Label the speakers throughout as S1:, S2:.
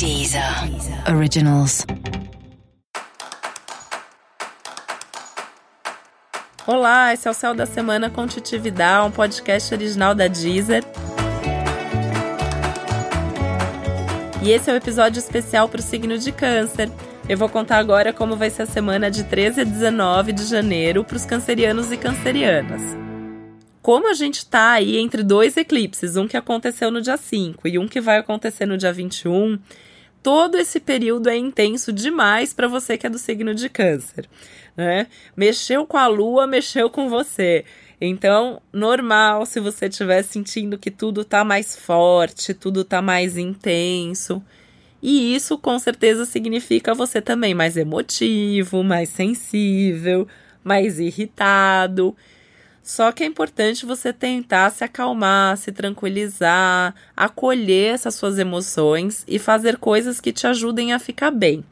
S1: Deezer Originals.
S2: Olá, esse é o Céu da Semana com um podcast original da Deezer. E esse é o um episódio especial para o signo de Câncer. Eu vou contar agora como vai ser a semana de 13 a 19 de janeiro para os cancerianos e cancerianas. Como a gente está aí entre dois eclipses, um que aconteceu no dia 5 e um que vai acontecer no dia 21, todo esse período é intenso demais para você que é do signo de Câncer, né? Mexeu com a lua, mexeu com você. Então, normal se você estiver sentindo que tudo tá mais forte, tudo tá mais intenso. E isso com certeza significa você também mais emotivo, mais sensível, mais irritado. Só que é importante você tentar se acalmar, se tranquilizar, acolher essas suas emoções e fazer coisas que te ajudem a ficar bem.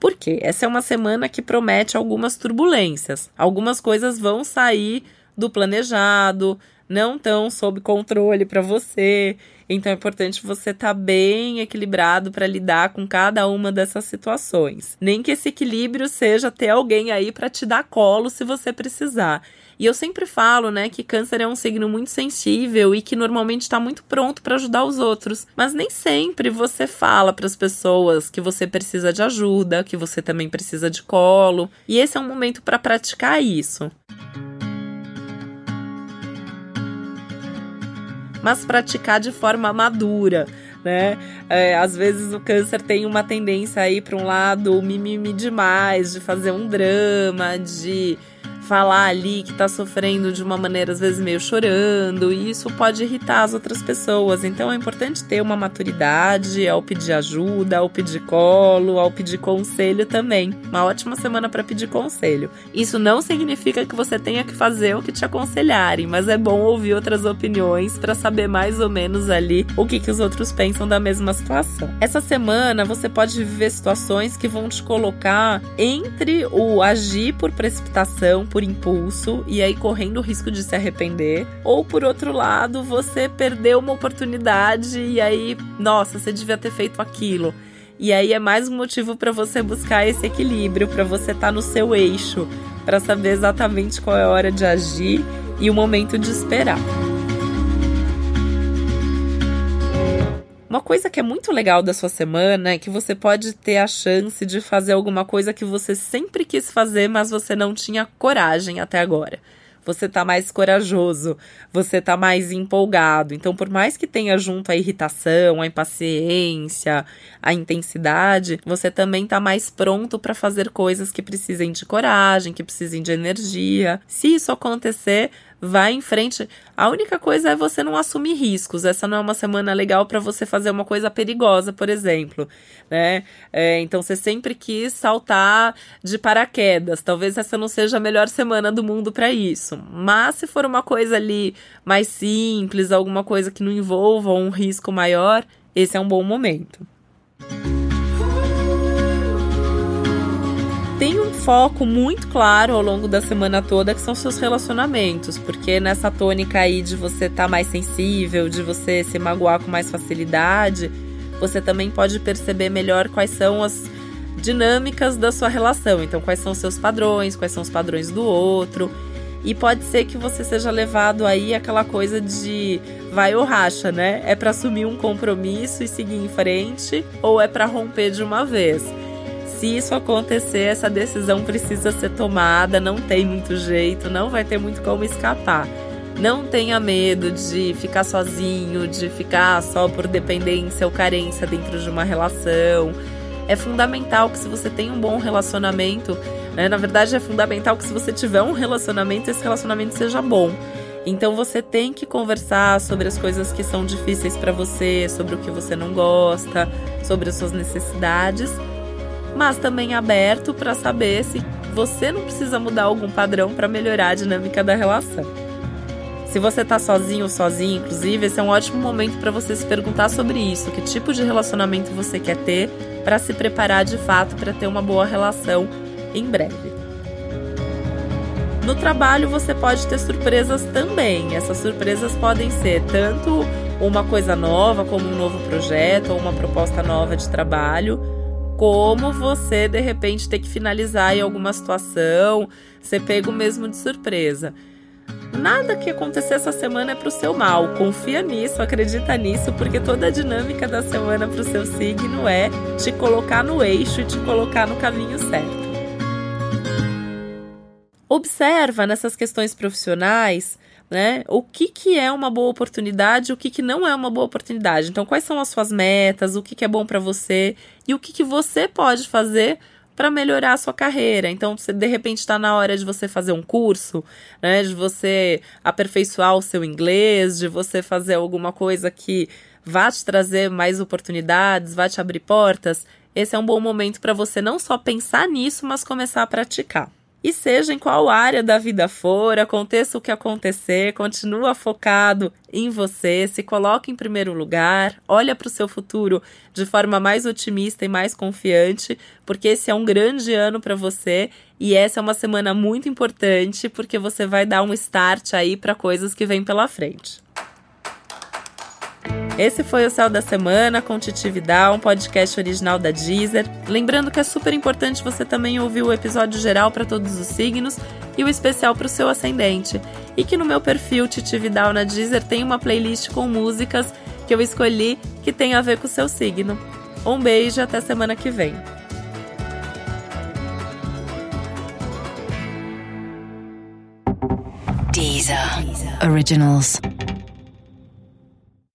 S2: Por quê? Essa é uma semana que promete algumas turbulências. Algumas coisas vão sair do planejado, não estão sob controle para você. Então é importante você estar tá bem equilibrado para lidar com cada uma dessas situações. Nem que esse equilíbrio seja ter alguém aí para te dar colo se você precisar. E eu sempre falo, né, que câncer é um signo muito sensível e que normalmente está muito pronto para ajudar os outros, mas nem sempre você fala para as pessoas que você precisa de ajuda, que você também precisa de colo. E esse é um momento para praticar isso. Mas praticar de forma madura né? É, às vezes o câncer tem uma tendência aí para um lado mimimi demais, de fazer um drama, de falar ali que tá sofrendo de uma maneira às vezes meio chorando, e isso pode irritar as outras pessoas. Então é importante ter uma maturidade ao pedir ajuda, ao pedir colo, ao pedir conselho também. Uma ótima semana para pedir conselho. Isso não significa que você tenha que fazer o que te aconselharem, mas é bom ouvir outras opiniões para saber mais ou menos ali o que, que os outros pensam da mesma situação. Essa semana você pode viver situações que vão te colocar entre o agir por precipitação, por por impulso e aí correndo o risco de se arrepender, ou por outro lado, você perdeu uma oportunidade e aí, nossa, você devia ter feito aquilo. E aí é mais um motivo para você buscar esse equilíbrio, para você estar tá no seu eixo, para saber exatamente qual é a hora de agir e o momento de esperar. Uma coisa que é muito legal da sua semana é que você pode ter a chance de fazer alguma coisa que você sempre quis fazer, mas você não tinha coragem até agora. Você tá mais corajoso, você tá mais empolgado. Então, por mais que tenha junto a irritação, a impaciência, a intensidade, você também tá mais pronto para fazer coisas que precisem de coragem, que precisem de energia. Se isso acontecer, vai em frente. A única coisa é você não assumir riscos. Essa não é uma semana legal para você fazer uma coisa perigosa, por exemplo, né? É, então você sempre quis saltar de paraquedas. Talvez essa não seja a melhor semana do mundo para isso. Mas se for uma coisa ali mais simples, alguma coisa que não envolva um risco maior, esse é um bom momento. Tem um foco muito claro ao longo da semana toda que são seus relacionamentos, porque nessa tônica aí de você estar tá mais sensível, de você se magoar com mais facilidade, você também pode perceber melhor quais são as dinâmicas da sua relação. Então, quais são seus padrões, quais são os padrões do outro. E pode ser que você seja levado aí aquela coisa de vai ou racha, né? É para assumir um compromisso e seguir em frente ou é para romper de uma vez se isso acontecer, essa decisão precisa ser tomada, não tem muito jeito, não vai ter muito como escapar. Não tenha medo de ficar sozinho, de ficar só por dependência ou carência dentro de uma relação. É fundamental que se você tem um bom relacionamento, né, na verdade é fundamental que se você tiver um relacionamento, esse relacionamento seja bom. Então você tem que conversar sobre as coisas que são difíceis para você, sobre o que você não gosta, sobre as suas necessidades mas também aberto para saber se você não precisa mudar algum padrão para melhorar a dinâmica da relação. Se você está sozinho ou sozinho, inclusive, esse é um ótimo momento para você se perguntar sobre isso, que tipo de relacionamento você quer ter, para se preparar de fato para ter uma boa relação em breve. No trabalho você pode ter surpresas também. Essas surpresas podem ser tanto uma coisa nova, como um novo projeto ou uma proposta nova de trabalho, como você de repente ter que finalizar em alguma situação, ser pego mesmo de surpresa. Nada que acontecer essa semana é pro seu mal. Confia nisso, acredita nisso, porque toda a dinâmica da semana pro seu signo é te colocar no eixo e te colocar no caminho certo. Observa nessas questões profissionais né? O que, que é uma boa oportunidade, o que, que não é uma boa oportunidade. Então, quais são as suas metas, o que, que é bom para você e o que, que você pode fazer para melhorar a sua carreira. Então, se de repente está na hora de você fazer um curso, né, de você aperfeiçoar o seu inglês, de você fazer alguma coisa que vá te trazer mais oportunidades, vá te abrir portas, esse é um bom momento para você não só pensar nisso, mas começar a praticar. E seja em qual área da vida for, aconteça o que acontecer, continua focado em você, se coloque em primeiro lugar, olha para o seu futuro de forma mais otimista e mais confiante, porque esse é um grande ano para você e essa é uma semana muito importante porque você vai dar um start aí para coisas que vêm pela frente. Esse foi o Céu da Semana com Titi Vidal, um podcast original da Deezer. Lembrando que é super importante você também ouvir o episódio geral para todos os signos e o especial para o seu ascendente. E que no meu perfil Titi Vidal na Deezer tem uma playlist com músicas que eu escolhi que tem a ver com o seu signo. Um beijo até semana que vem.
S1: Deezer. Originals.